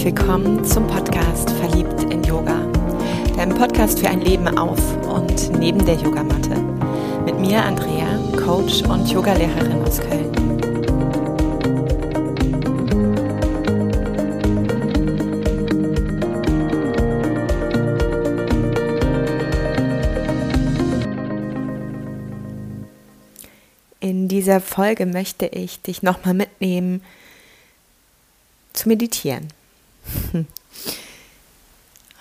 herzlich willkommen zum Podcast Verliebt in Yoga. Deinem Podcast für ein Leben auf und neben der Yogamatte. Mit mir Andrea, Coach und Yogalehrerin aus Köln. In dieser Folge möchte ich dich nochmal mitnehmen, zu meditieren.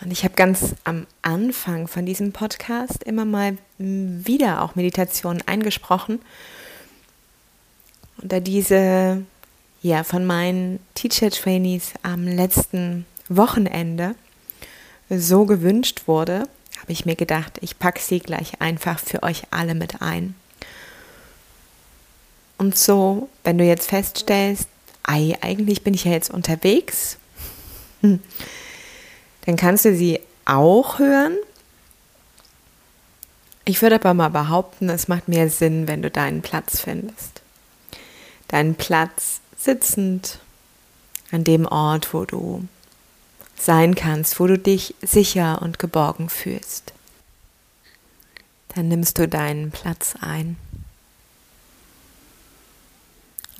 Und ich habe ganz am Anfang von diesem Podcast immer mal wieder auch Meditationen eingesprochen. Und da diese ja von meinen Teacher Trainees am letzten Wochenende so gewünscht wurde, habe ich mir gedacht, ich packe sie gleich einfach für euch alle mit ein. Und so, wenn du jetzt feststellst, ei, eigentlich bin ich ja jetzt unterwegs. Dann kannst du sie auch hören. Ich würde aber mal behaupten, es macht mehr Sinn, wenn du deinen Platz findest. Deinen Platz sitzend an dem Ort, wo du sein kannst, wo du dich sicher und geborgen fühlst. Dann nimmst du deinen Platz ein.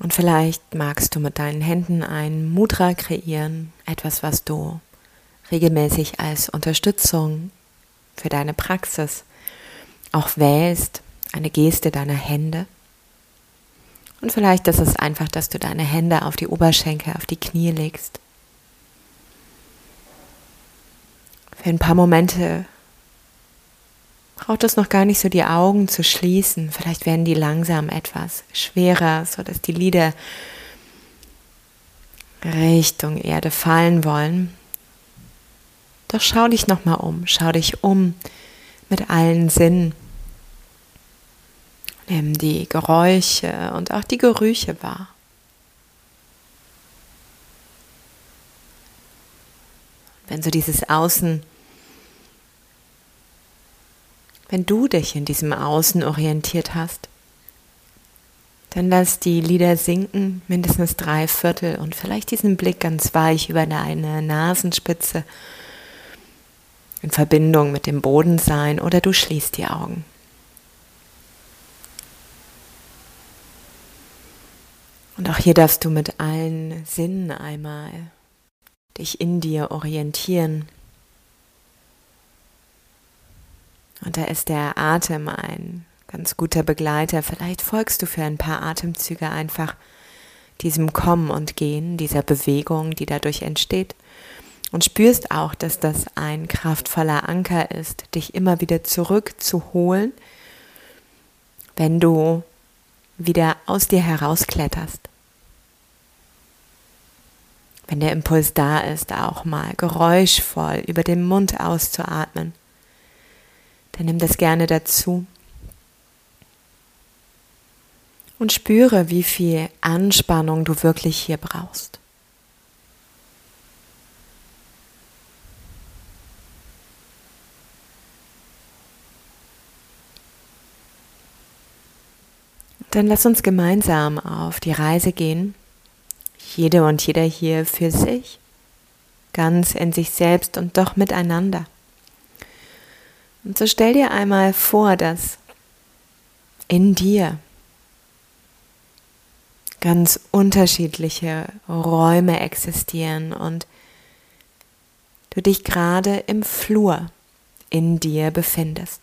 Und vielleicht magst du mit deinen Händen ein Mudra kreieren, etwas, was du regelmäßig als Unterstützung für deine Praxis auch wählst, eine Geste deiner Hände. Und vielleicht ist es einfach, dass du deine Hände auf die Oberschenkel, auf die Knie legst. Für ein paar Momente braucht es noch gar nicht so die Augen zu schließen. Vielleicht werden die langsam etwas schwerer, sodass die Lider Richtung Erde fallen wollen. Doch schau dich nochmal um, schau dich um mit allen Sinnen. Nimm die Geräusche und auch die Gerüche wahr. Wenn so dieses Außen wenn du dich in diesem Außen orientiert hast, dann lass die Lieder sinken, mindestens drei Viertel und vielleicht diesen Blick ganz weich über deine Nasenspitze in Verbindung mit dem Boden sein oder du schließt die Augen. Und auch hier darfst du mit allen Sinnen einmal dich in dir orientieren. Und da ist der Atem ein ganz guter Begleiter. Vielleicht folgst du für ein paar Atemzüge einfach diesem Kommen und Gehen, dieser Bewegung, die dadurch entsteht. Und spürst auch, dass das ein kraftvoller Anker ist, dich immer wieder zurückzuholen, wenn du wieder aus dir herauskletterst. Wenn der Impuls da ist, auch mal geräuschvoll über den Mund auszuatmen dann nimm das gerne dazu. Und spüre, wie viel Anspannung du wirklich hier brauchst. Dann lass uns gemeinsam auf die Reise gehen. Jede und jeder hier für sich, ganz in sich selbst und doch miteinander. Und so stell dir einmal vor, dass in dir ganz unterschiedliche Räume existieren und du dich gerade im Flur in dir befindest.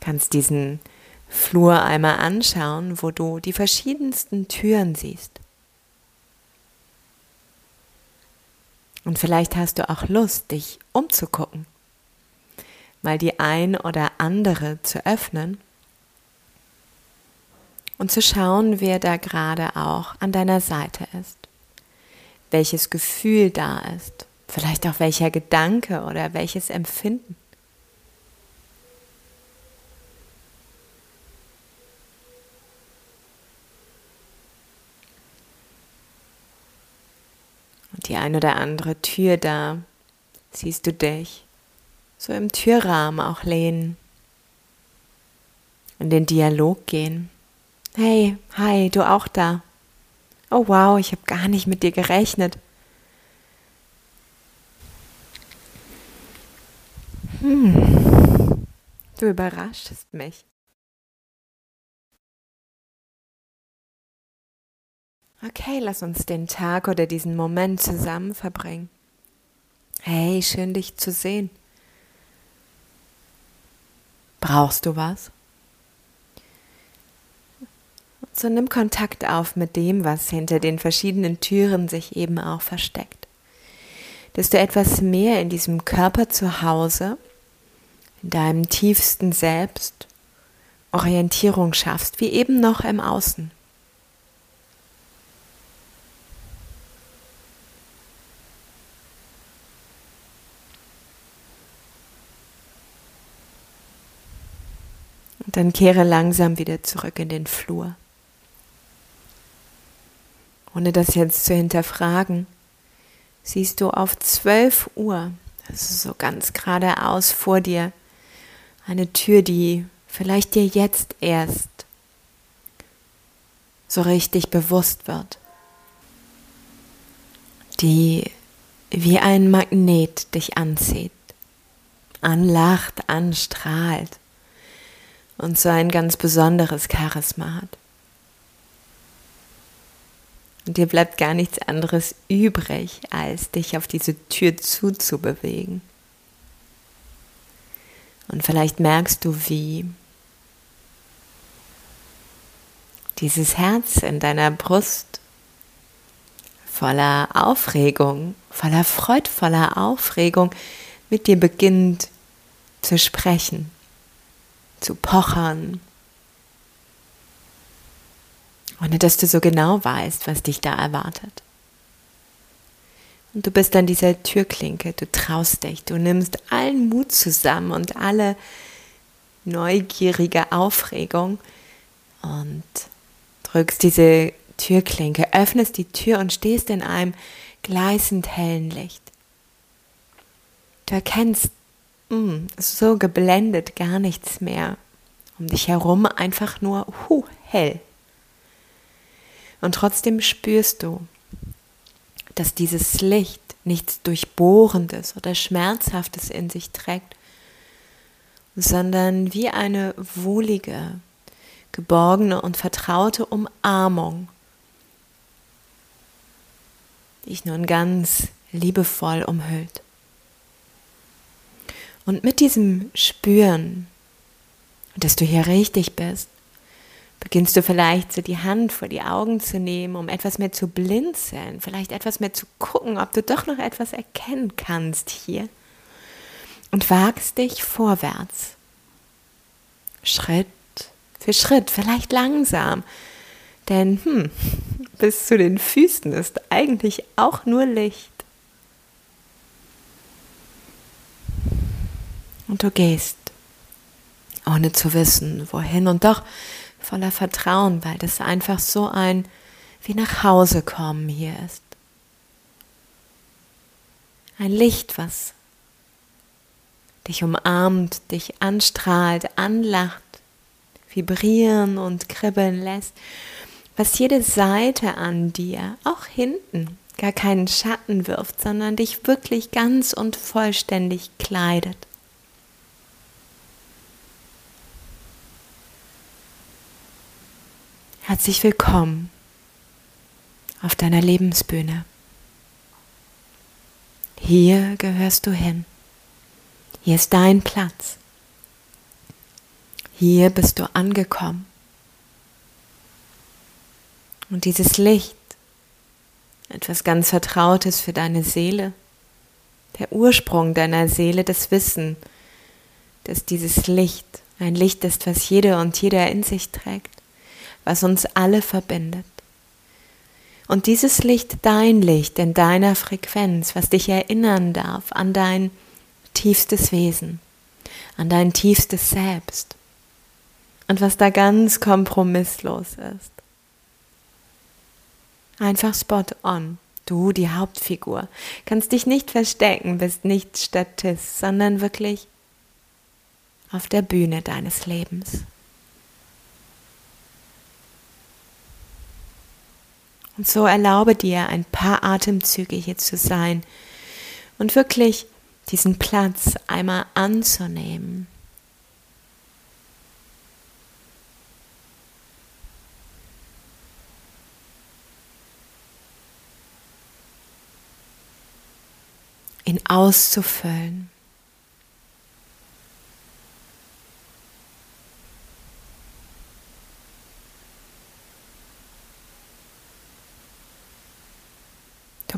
Kannst diesen Flur einmal anschauen, wo du die verschiedensten Türen siehst. Und vielleicht hast du auch Lust, dich umzugucken, mal die ein oder andere zu öffnen und zu schauen, wer da gerade auch an deiner Seite ist, welches Gefühl da ist, vielleicht auch welcher Gedanke oder welches Empfinden. Die ein oder andere Tür da. Siehst du dich so im Türrahmen auch lehnen, in den Dialog gehen. Hey, hi, du auch da. Oh wow, ich habe gar nicht mit dir gerechnet. Hm, du überraschst mich. Okay, lass uns den Tag oder diesen Moment zusammen verbringen. Hey, schön dich zu sehen. Brauchst du was? So nimm Kontakt auf mit dem, was hinter den verschiedenen Türen sich eben auch versteckt. Dass du etwas mehr in diesem Körper zu Hause, in deinem tiefsten Selbst, Orientierung schaffst, wie eben noch im Außen. Und dann kehre langsam wieder zurück in den Flur. Ohne das jetzt zu hinterfragen, siehst du auf 12 Uhr, also so ganz geradeaus vor dir, eine Tür, die vielleicht dir jetzt erst so richtig bewusst wird, die wie ein Magnet dich anzieht, anlacht, anstrahlt und so ein ganz besonderes Charisma hat. Und dir bleibt gar nichts anderes übrig, als dich auf diese Tür zuzubewegen. Und vielleicht merkst du, wie dieses Herz in deiner Brust voller Aufregung, voller freudvoller Aufregung mit dir beginnt zu sprechen zu pochern, ohne dass du so genau weißt, was dich da erwartet. Und du bist an dieser Türklinke, du traust dich, du nimmst allen Mut zusammen und alle neugierige Aufregung und drückst diese Türklinke, öffnest die Tür und stehst in einem gleißend hellen Licht. Du erkennst mm, so geblendet, gar nichts mehr. Um dich herum einfach nur hu, hell. Und trotzdem spürst du, dass dieses Licht nichts Durchbohrendes oder Schmerzhaftes in sich trägt, sondern wie eine wohlige, geborgene und vertraute Umarmung, die dich nun ganz liebevoll umhüllt. Und mit diesem Spüren, dass du hier richtig bist, beginnst du vielleicht so die Hand vor die Augen zu nehmen, um etwas mehr zu blinzeln, vielleicht etwas mehr zu gucken, ob du doch noch etwas erkennen kannst hier. Und wagst dich vorwärts. Schritt für Schritt, vielleicht langsam. Denn hm, bis zu den Füßen ist eigentlich auch nur Licht. Und du gehst, ohne zu wissen, wohin und doch voller Vertrauen, weil das einfach so ein wie nach Hause kommen hier ist. Ein Licht, was dich umarmt, dich anstrahlt, anlacht, vibrieren und kribbeln lässt, was jede Seite an dir, auch hinten, gar keinen Schatten wirft, sondern dich wirklich ganz und vollständig kleidet. Herzlich willkommen auf deiner Lebensbühne. Hier gehörst du hin. Hier ist dein Platz. Hier bist du angekommen. Und dieses Licht, etwas ganz Vertrautes für deine Seele, der Ursprung deiner Seele, das Wissen, dass dieses Licht ein Licht ist, was jede und jeder in sich trägt was uns alle verbindet. Und dieses Licht, dein Licht in deiner Frequenz, was dich erinnern darf an dein tiefstes Wesen, an dein tiefstes Selbst und was da ganz kompromisslos ist. Einfach spot on. Du, die Hauptfigur, kannst dich nicht verstecken, bist nicht Statist, sondern wirklich auf der Bühne deines Lebens. Und so erlaube dir ein paar Atemzüge hier zu sein und wirklich diesen Platz einmal anzunehmen. ihn auszufüllen.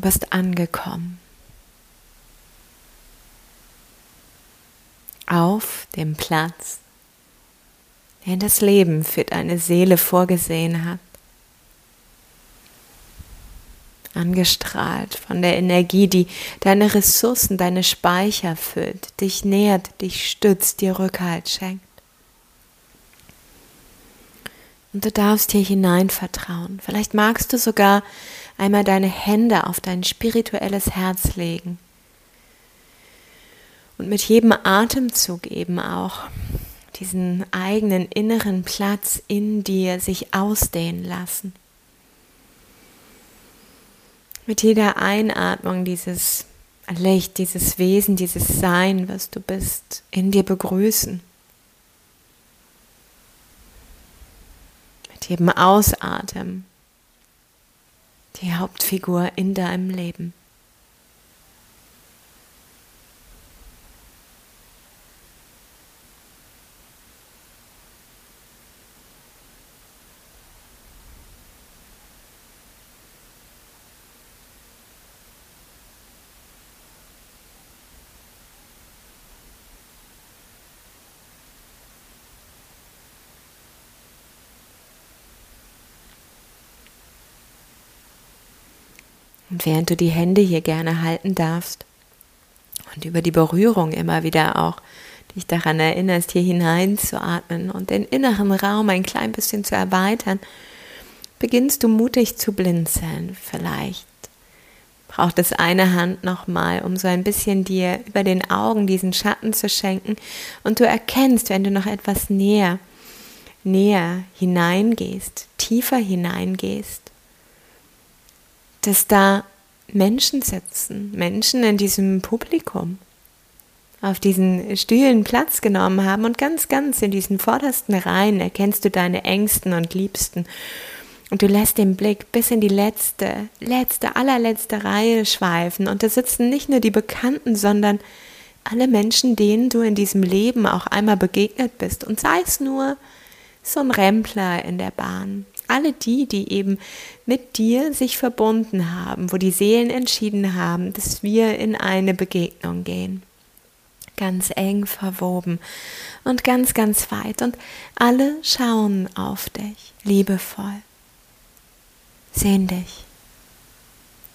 Bist angekommen. Auf dem Platz, den das Leben für deine Seele vorgesehen hat. Angestrahlt von der Energie, die deine Ressourcen, deine Speicher füllt, dich nährt, dich stützt, dir Rückhalt schenkt. Und du darfst hier hinein vertrauen. Vielleicht magst du sogar einmal deine Hände auf dein spirituelles Herz legen. Und mit jedem Atemzug eben auch diesen eigenen inneren Platz in dir sich ausdehnen lassen. Mit jeder Einatmung dieses Licht, dieses Wesen, dieses Sein, was du bist, in dir begrüßen. Jedem Ausatmen die Hauptfigur in deinem Leben. Und während du die Hände hier gerne halten darfst und über die Berührung immer wieder auch dich daran erinnerst, hier hineinzuatmen und den inneren Raum ein klein bisschen zu erweitern, beginnst du mutig zu blinzeln. Vielleicht braucht es eine Hand nochmal, um so ein bisschen dir über den Augen diesen Schatten zu schenken und du erkennst, wenn du noch etwas näher, näher hineingehst, tiefer hineingehst, dass da Menschen sitzen, Menschen in diesem Publikum auf diesen Stühlen Platz genommen haben und ganz, ganz in diesen vordersten Reihen erkennst du deine Ängsten und Liebsten. Und du lässt den Blick bis in die letzte, letzte, allerletzte Reihe schweifen. Und da sitzen nicht nur die Bekannten, sondern alle Menschen, denen du in diesem Leben auch einmal begegnet bist. Und sei es nur so ein Rempler in der Bahn, alle die, die eben mit dir sich verbunden haben, wo die Seelen entschieden haben, dass wir in eine Begegnung gehen. Ganz eng verwoben und ganz, ganz weit. Und alle schauen auf dich, liebevoll. Sehen dich.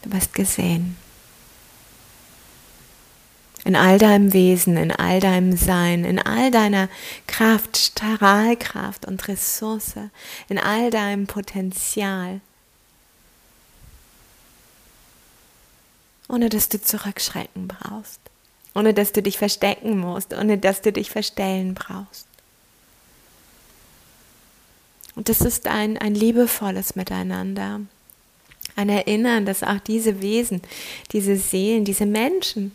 Du bist gesehen in all deinem Wesen, in all deinem Sein, in all deiner Kraft, Strahlkraft und Ressource, in all deinem Potenzial. Ohne dass du zurückschrecken brauchst, ohne dass du dich verstecken musst, ohne dass du dich verstellen brauchst. Und das ist ein, ein liebevolles Miteinander. Ein Erinnern, dass auch diese Wesen, diese Seelen, diese Menschen,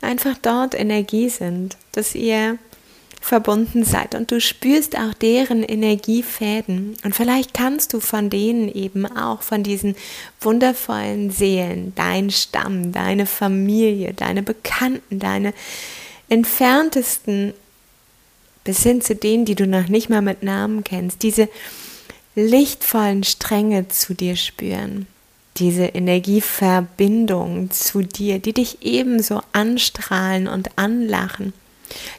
einfach dort Energie sind, dass ihr verbunden seid. Und du spürst auch deren Energiefäden. Und vielleicht kannst du von denen eben auch von diesen wundervollen Seelen, dein Stamm, deine Familie, deine Bekannten, deine entferntesten bis hin zu denen, die du noch nicht mal mit Namen kennst, diese lichtvollen Stränge zu dir spüren diese Energieverbindung zu dir, die dich ebenso anstrahlen und anlachen,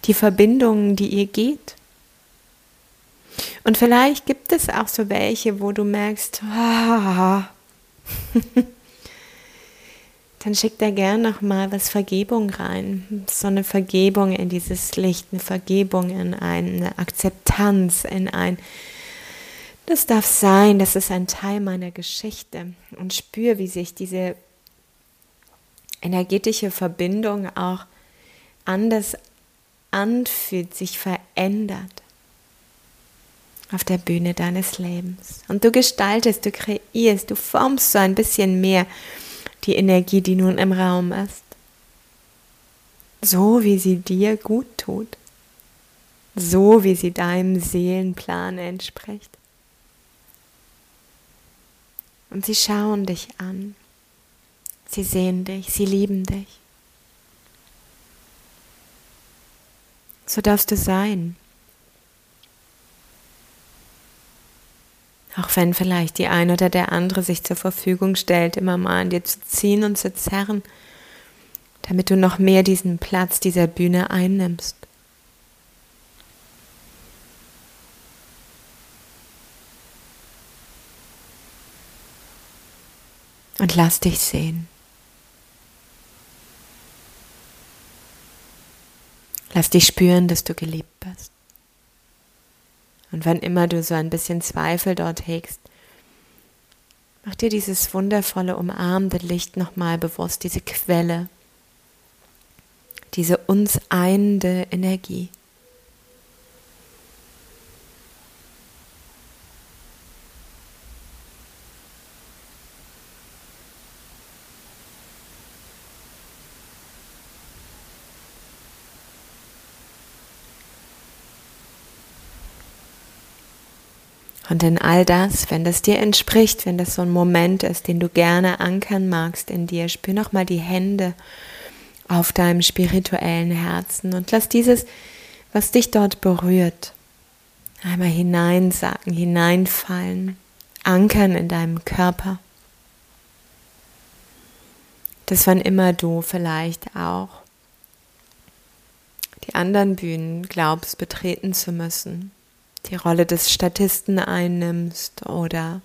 die Verbindungen, die ihr geht. Und vielleicht gibt es auch so welche, wo du merkst, oh, dann schick da gern noch mal was Vergebung rein, so eine Vergebung in dieses Licht, eine Vergebung in eine Akzeptanz, in ein das darf sein, das ist ein Teil meiner Geschichte und spür, wie sich diese energetische Verbindung auch anders anfühlt, sich verändert. auf der Bühne deines Lebens. Und du gestaltest, du kreierst, du formst so ein bisschen mehr die Energie, die nun im Raum ist. So wie sie dir gut tut. So wie sie deinem Seelenplan entspricht. Und sie schauen dich an. Sie sehen dich, sie lieben dich. So darfst du sein. Auch wenn vielleicht die eine oder der andere sich zur Verfügung stellt, immer mal an dir zu ziehen und zu zerren, damit du noch mehr diesen Platz dieser Bühne einnimmst. Und lass dich sehen. Lass dich spüren, dass du geliebt bist. Und wann immer du so ein bisschen Zweifel dort hegst, mach dir dieses wundervolle umarmende Licht nochmal bewusst, diese Quelle, diese uns einende Energie. In all das, wenn das dir entspricht, wenn das so ein Moment ist, den du gerne ankern magst in dir, spür nochmal die Hände auf deinem spirituellen Herzen und lass dieses, was dich dort berührt, einmal hineinsacken, hineinfallen, ankern in deinem Körper. Dass wann immer du vielleicht auch die anderen Bühnen glaubst betreten zu müssen, die Rolle des Statisten einnimmst oder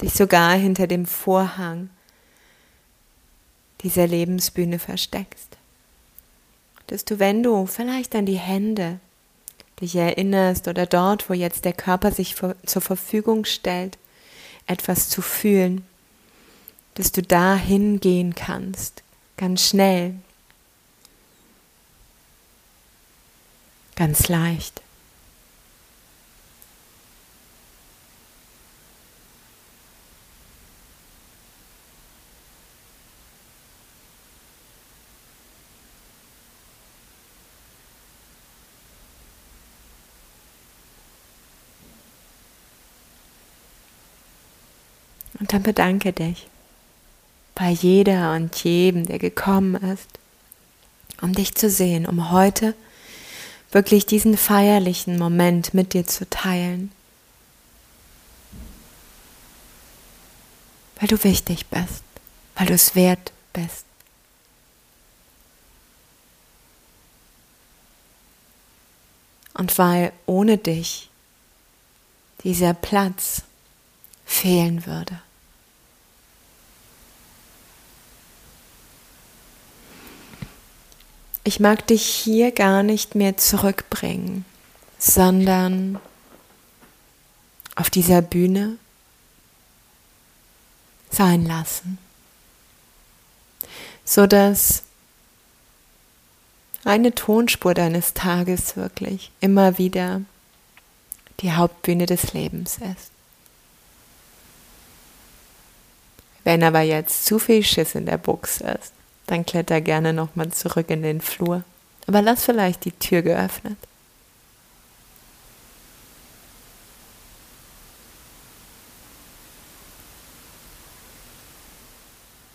dich sogar hinter dem Vorhang dieser Lebensbühne versteckst. Dass du, wenn du vielleicht an die Hände dich erinnerst oder dort, wo jetzt der Körper sich zur Verfügung stellt, etwas zu fühlen, dass du da hingehen kannst, ganz schnell, ganz leicht. Und dann bedanke dich bei jeder und jedem, der gekommen ist, um dich zu sehen, um heute wirklich diesen feierlichen Moment mit dir zu teilen. Weil du wichtig bist, weil du es wert bist. Und weil ohne dich dieser Platz fehlen würde. Ich mag dich hier gar nicht mehr zurückbringen, sondern auf dieser Bühne sein lassen, so dass eine Tonspur deines Tages wirklich immer wieder die Hauptbühne des Lebens ist. Wenn aber jetzt zu viel Schiss in der Buchse ist, dann kletter gerne nochmal zurück in den Flur. Aber lass vielleicht die Tür geöffnet.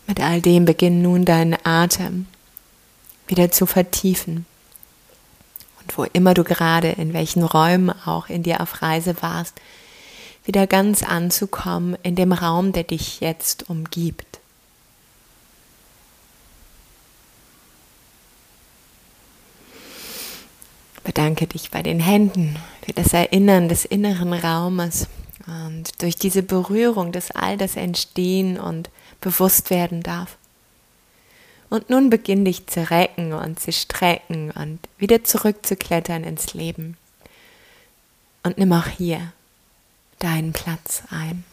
Mit all dem beginn nun deinen Atem wieder zu vertiefen. Und wo immer du gerade, in welchen Räumen auch in dir auf Reise warst, wieder ganz anzukommen in dem Raum, der dich jetzt umgibt. Bedanke dich bei den Händen für das Erinnern des inneren Raumes und durch diese Berührung, dass all das entstehen und bewusst werden darf. Und nun beginn dich zu recken und zu strecken und wieder zurückzuklettern ins Leben. Und nimm auch hier deinen Platz ein.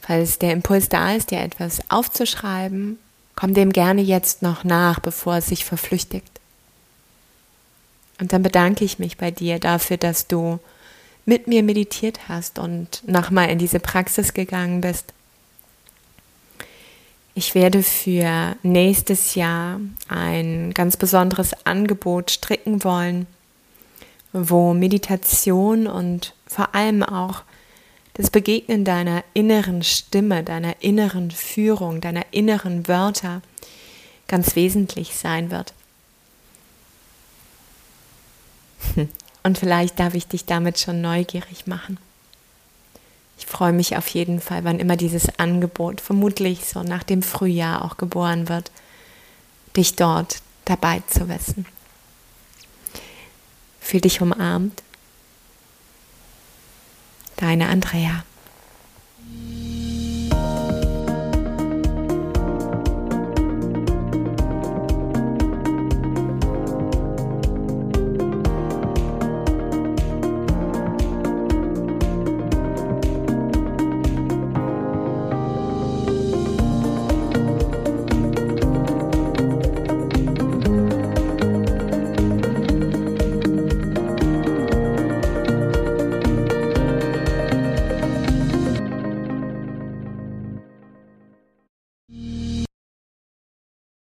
Falls der Impuls da ist, dir etwas aufzuschreiben Komm dem gerne jetzt noch nach, bevor es sich verflüchtigt. Und dann bedanke ich mich bei dir dafür, dass du mit mir meditiert hast und nochmal in diese Praxis gegangen bist. Ich werde für nächstes Jahr ein ganz besonderes Angebot stricken wollen, wo Meditation und vor allem auch das Begegnen deiner inneren Stimme, deiner inneren Führung, deiner inneren Wörter ganz wesentlich sein wird. Und vielleicht darf ich dich damit schon neugierig machen. Ich freue mich auf jeden Fall, wann immer dieses Angebot, vermutlich so nach dem Frühjahr auch geboren wird, dich dort dabei zu wissen. Fühl dich umarmt. Deine Andrea.